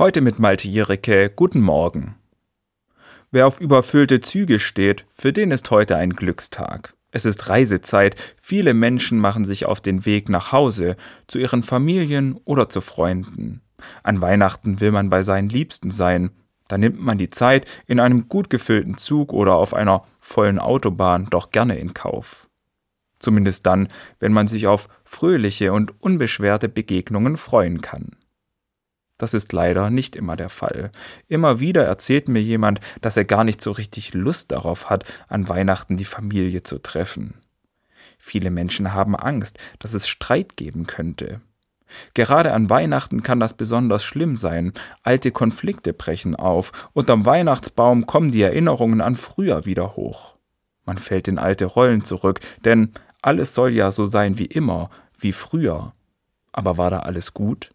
Heute mit Malte Jericke. Guten Morgen. Wer auf überfüllte Züge steht, für den ist heute ein Glückstag. Es ist Reisezeit, viele Menschen machen sich auf den Weg nach Hause, zu ihren Familien oder zu Freunden. An Weihnachten will man bei seinen Liebsten sein, da nimmt man die Zeit in einem gut gefüllten Zug oder auf einer vollen Autobahn doch gerne in Kauf. Zumindest dann, wenn man sich auf fröhliche und unbeschwerte Begegnungen freuen kann. Das ist leider nicht immer der Fall. Immer wieder erzählt mir jemand, dass er gar nicht so richtig Lust darauf hat, an Weihnachten die Familie zu treffen. Viele Menschen haben Angst, dass es Streit geben könnte. Gerade an Weihnachten kann das besonders schlimm sein. Alte Konflikte brechen auf, und am Weihnachtsbaum kommen die Erinnerungen an früher wieder hoch. Man fällt in alte Rollen zurück, denn alles soll ja so sein wie immer, wie früher. Aber war da alles gut?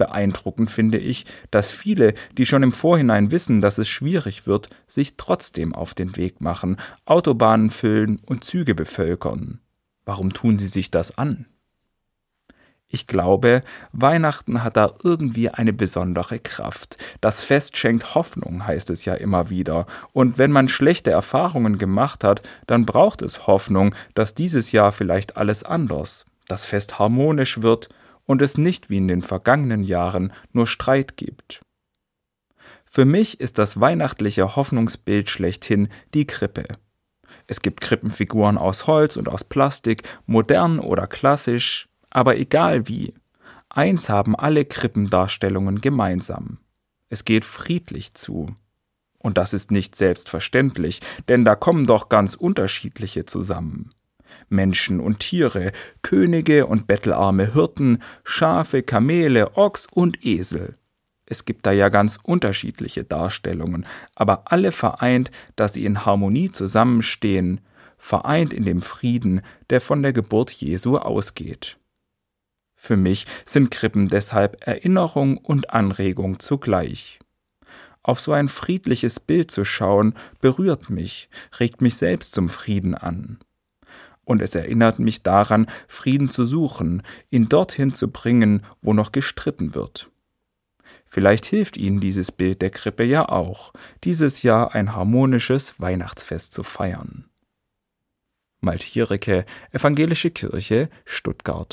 Beeindruckend finde ich, dass viele, die schon im Vorhinein wissen, dass es schwierig wird, sich trotzdem auf den Weg machen, Autobahnen füllen und Züge bevölkern. Warum tun sie sich das an? Ich glaube, Weihnachten hat da irgendwie eine besondere Kraft. Das Fest schenkt Hoffnung, heißt es ja immer wieder. Und wenn man schlechte Erfahrungen gemacht hat, dann braucht es Hoffnung, dass dieses Jahr vielleicht alles anders, das Fest harmonisch wird und es nicht wie in den vergangenen Jahren nur Streit gibt. Für mich ist das weihnachtliche Hoffnungsbild schlechthin die Krippe. Es gibt Krippenfiguren aus Holz und aus Plastik, modern oder klassisch, aber egal wie. Eins haben alle Krippendarstellungen gemeinsam. Es geht friedlich zu. Und das ist nicht selbstverständlich, denn da kommen doch ganz unterschiedliche zusammen. Menschen und Tiere, Könige und bettelarme Hirten, Schafe, Kamele, Ochs und Esel. Es gibt da ja ganz unterschiedliche Darstellungen, aber alle vereint, dass sie in Harmonie zusammenstehen, vereint in dem Frieden, der von der Geburt Jesu ausgeht. Für mich sind Krippen deshalb Erinnerung und Anregung zugleich. Auf so ein friedliches Bild zu schauen, berührt mich, regt mich selbst zum Frieden an und es erinnert mich daran, Frieden zu suchen, ihn dorthin zu bringen, wo noch gestritten wird. Vielleicht hilft Ihnen dieses Bild der Krippe ja auch, dieses Jahr ein harmonisches Weihnachtsfest zu feiern. Maltiereke, Evangelische Kirche, Stuttgart